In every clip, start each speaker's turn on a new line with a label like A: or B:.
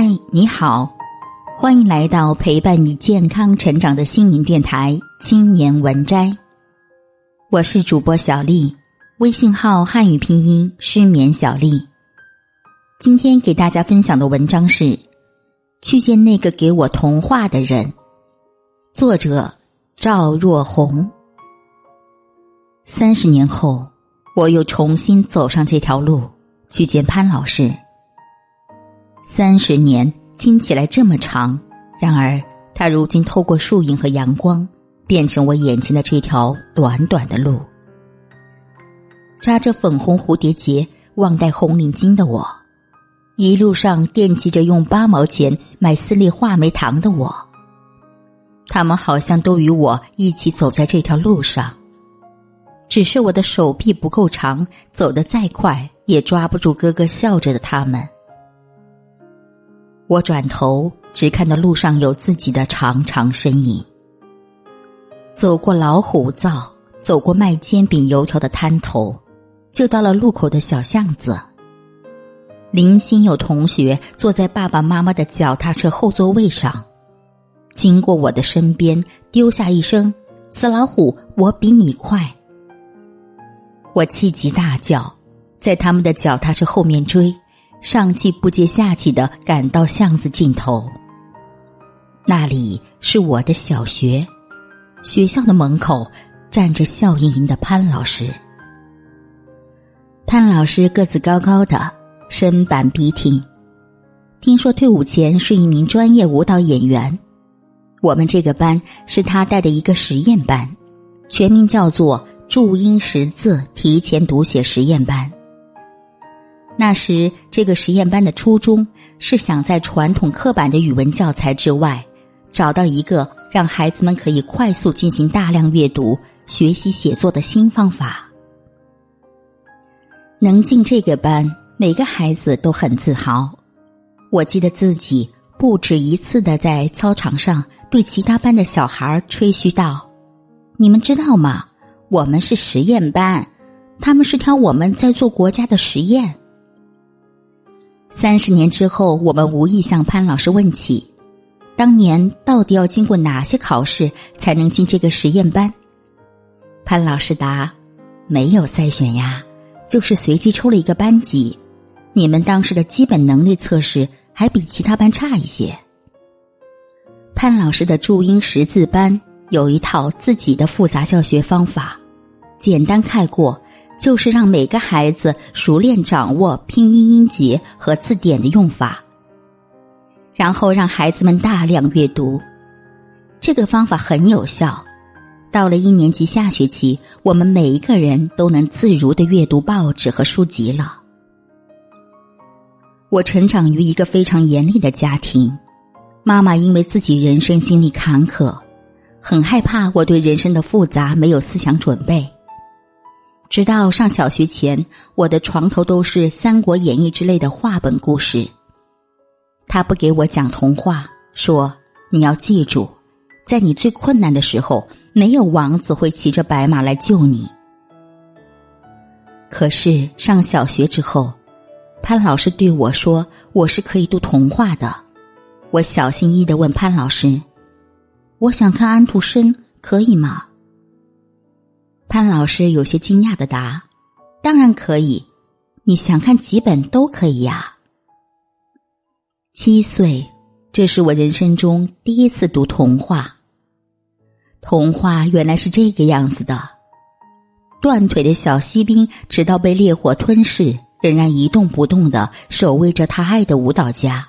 A: 嗨，你好，欢迎来到陪伴你健康成长的心灵电台《青年文摘》。我是主播小丽，微信号汉语拼音失眠小丽。今天给大家分享的文章是《去见那个给我童话的人》，作者赵若红。三十年后，我又重新走上这条路，去见潘老师。三十年听起来这么长，然而他如今透过树影和阳光，变成我眼前的这条短短的路。扎着粉红蝴蝶结、忘带红领巾的我，一路上惦记着用八毛钱买四粒话梅糖的我，他们好像都与我一起走在这条路上，只是我的手臂不够长，走得再快也抓不住哥哥笑着的他们。我转头，只看到路上有自己的长长身影。走过老虎灶，走过卖煎饼油条的摊头，就到了路口的小巷子。零星有同学坐在爸爸妈妈的脚踏车后座位上，经过我的身边，丢下一声“死老虎，我比你快”。我气急大叫，在他们的脚踏车后面追。上气不接下气的赶到巷子尽头，那里是我的小学，学校的门口站着笑盈盈的潘老师。潘老师个子高高的，身板笔挺，听说退伍前是一名专业舞蹈演员。我们这个班是他带的一个实验班，全名叫做注音识字提前读写实验班。那时，这个实验班的初衷是想在传统刻板的语文教材之外，找到一个让孩子们可以快速进行大量阅读、学习写作的新方法。能进这个班，每个孩子都很自豪。我记得自己不止一次的在操场上对其他班的小孩吹嘘道：“你们知道吗？我们是实验班，他们是挑我们在做国家的实验。”三十年之后，我们无意向潘老师问起，当年到底要经过哪些考试才能进这个实验班？潘老师答：“没有筛选呀，就是随机抽了一个班级。你们当时的基本能力测试还比其他班差一些。”潘老师的注音识字班有一套自己的复杂教学方法，简单概括。就是让每个孩子熟练掌握拼音音节和字典的用法，然后让孩子们大量阅读。这个方法很有效。到了一年级下学期，我们每一个人都能自如的阅读报纸和书籍了。我成长于一个非常严厉的家庭，妈妈因为自己人生经历坎坷，很害怕我对人生的复杂没有思想准备。直到上小学前，我的床头都是《三国演义》之类的话本故事。他不给我讲童话，说：“你要记住，在你最困难的时候，没有王子会骑着白马来救你。”可是上小学之后，潘老师对我说：“我是可以读童话的。”我小心翼翼的问潘老师：“我想看安徒生，可以吗？”潘老师有些惊讶的答：“当然可以，你想看几本都可以呀。”七岁，这是我人生中第一次读童话。童话原来是这个样子的：断腿的小锡兵，直到被烈火吞噬，仍然一动不动的守卫着他爱的舞蹈家。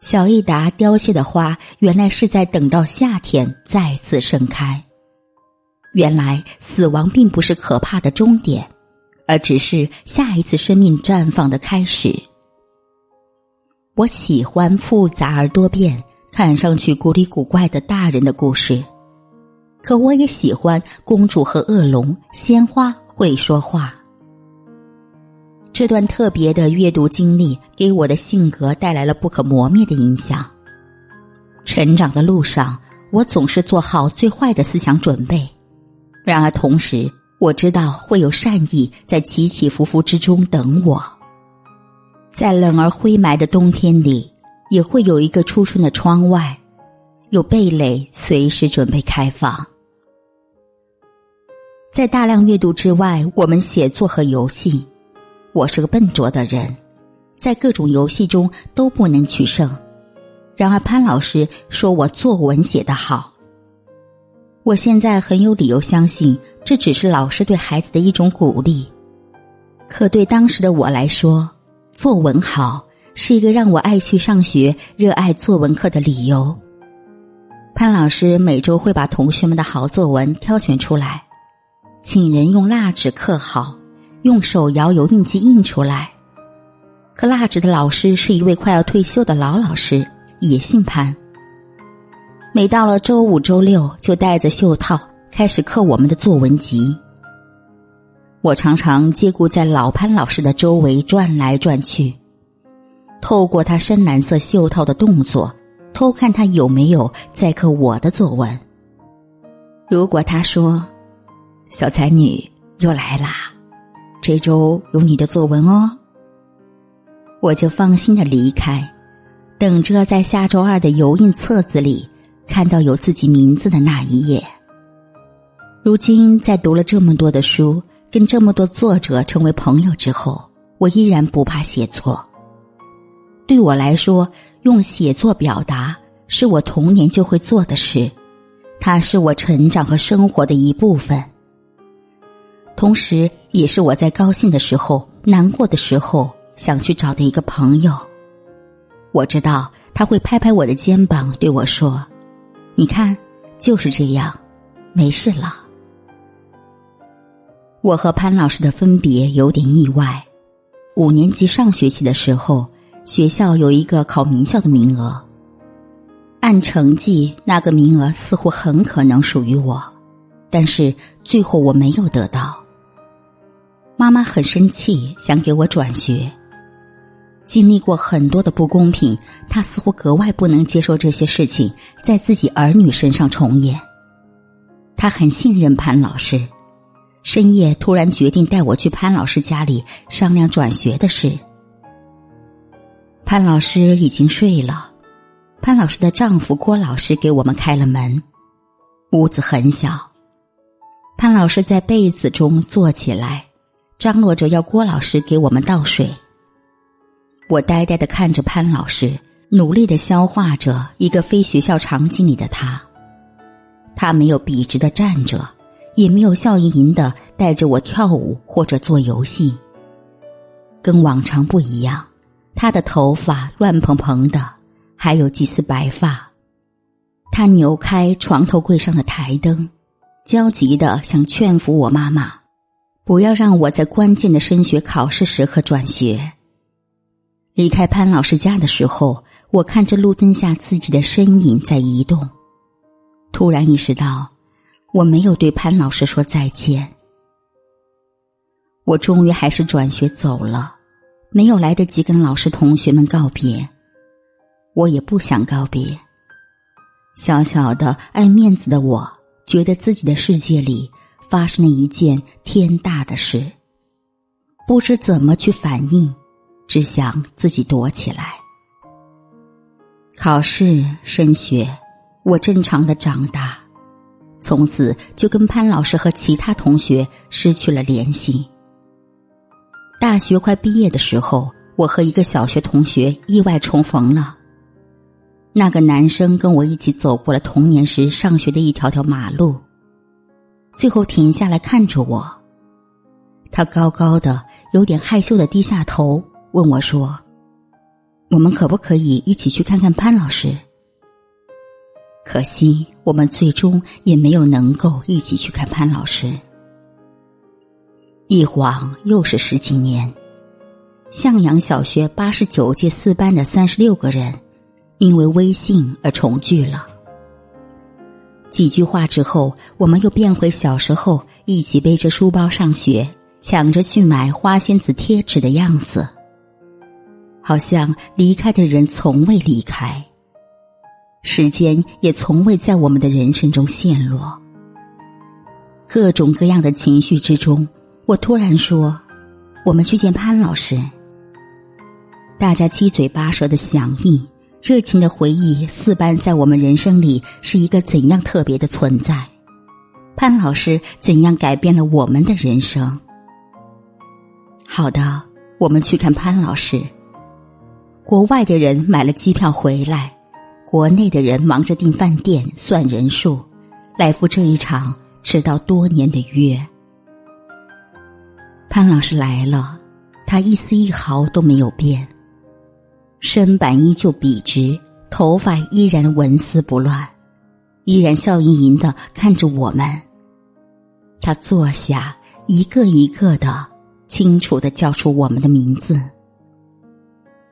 A: 小益达凋谢的花，原来是在等到夏天再次盛开。原来死亡并不是可怕的终点，而只是下一次生命绽放的开始。我喜欢复杂而多变、看上去古里古怪的大人的故事，可我也喜欢公主和恶龙、鲜花会说话。这段特别的阅读经历给我的性格带来了不可磨灭的影响。成长的路上，我总是做好最坏的思想准备。然而，同时我知道会有善意在起起伏伏之中等我。在冷而灰霾的冬天里，也会有一个初春的窗外，有蓓蕾随时准备开放。在大量阅读之外，我们写作和游戏。我是个笨拙的人，在各种游戏中都不能取胜。然而潘老师说我作文写得好。我现在很有理由相信，这只是老师对孩子的一种鼓励。可对当时的我来说，作文好是一个让我爱去上学、热爱作文课的理由。潘老师每周会把同学们的好作文挑选出来。请人用蜡纸刻好，用手摇油印机印出来。刻蜡纸的老师是一位快要退休的老老师，也姓潘。每到了周五、周六，就带着袖套开始刻我们的作文集。我常常借故在老潘老师的周围转来转去，透过他深蓝色袖套的动作，偷看他有没有在刻我的作文。如果他说。小才女又来啦，这周有你的作文哦。我就放心的离开，等着在下周二的油印册子里看到有自己名字的那一页。如今在读了这么多的书，跟这么多作者成为朋友之后，我依然不怕写作。对我来说，用写作表达是我童年就会做的事，它是我成长和生活的一部分。同时，也是我在高兴的时候、难过的时候想去找的一个朋友。我知道他会拍拍我的肩膀，对我说：“你看，就是这样，没事了。”我和潘老师的分别有点意外。五年级上学期的时候，学校有一个考名校的名额，按成绩，那个名额似乎很可能属于我，但是最后我没有得到。妈妈很生气，想给我转学。经历过很多的不公平，她似乎格外不能接受这些事情在自己儿女身上重演。她很信任潘老师，深夜突然决定带我去潘老师家里商量转学的事。潘老师已经睡了，潘老师的丈夫郭老师给我们开了门。屋子很小，潘老师在被子中坐起来。张罗着要郭老师给我们倒水。我呆呆的看着潘老师，努力的消化着一个非学校场景里的他。他没有笔直的站着，也没有笑盈盈的带着我跳舞或者做游戏。跟往常不一样，他的头发乱蓬蓬的，还有几丝白发。他扭开床头柜上的台灯，焦急的想劝服我妈妈。不要让我在关键的升学考试时刻转学。离开潘老师家的时候，我看着路灯下自己的身影在移动，突然意识到我没有对潘老师说再见。我终于还是转学走了，没有来得及跟老师同学们告别，我也不想告别。小小的爱面子的我，觉得自己的世界里。发生了一件天大的事，不知怎么去反应，只想自己躲起来。考试升学，我正常的长大，从此就跟潘老师和其他同学失去了联系。大学快毕业的时候，我和一个小学同学意外重逢了。那个男生跟我一起走过了童年时上学的一条条马路。最后停下来看着我，他高高的、有点害羞的低下头，问我说：“我们可不可以一起去看看潘老师？”可惜我们最终也没有能够一起去看潘老师。一晃又是十几年，向阳小学八十九届四班的三十六个人，因为微信而重聚了。几句话之后，我们又变回小时候一起背着书包上学、抢着去买花仙子贴纸的样子。好像离开的人从未离开，时间也从未在我们的人生中陷落。各种各样的情绪之中，我突然说：“我们去见潘老师。”大家七嘴八舌的响应，热情的回忆，四班在我们人生里是一个怎样特别的存在？潘老师怎样改变了我们的人生？好的，我们去看潘老师。国外的人买了机票回来，国内的人忙着订饭店、算人数，来赴这一场迟到多年的约。潘老师来了，他一丝一毫都没有变，身板依旧笔直，头发依然纹丝不乱，依然笑盈盈的看着我们。他坐下，一个一个的清楚的叫出我们的名字。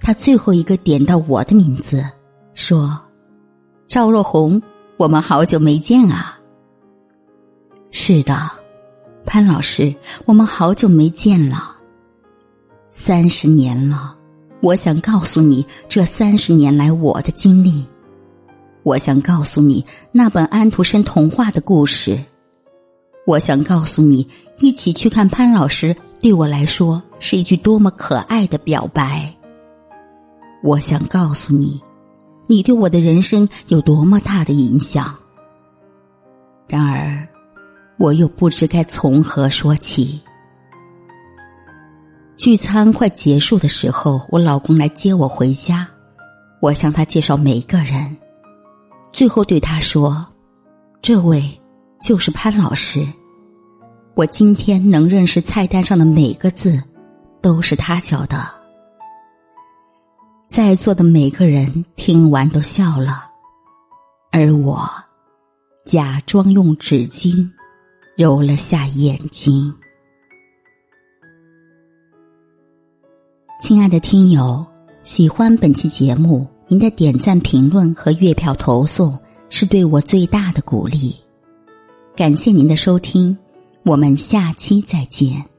A: 他最后一个点到我的名字，说：“赵若红，我们好久没见啊。”是的，潘老师，我们好久没见了。三十年了，我想告诉你这三十年来我的经历。我想告诉你那本安徒生童话的故事。我想告诉你，一起去看潘老师，对我来说是一句多么可爱的表白。我想告诉你，你对我的人生有多么大的影响。然而，我又不知该从何说起。聚餐快结束的时候，我老公来接我回家，我向他介绍每一个人，最后对他说：“这位就是潘老师。我今天能认识菜单上的每个字，都是他教的。”在座的每个人听完都笑了，而我假装用纸巾揉了下眼睛。亲爱的听友，喜欢本期节目，您的点赞、评论和月票投送是对我最大的鼓励。感谢您的收听，我们下期再见。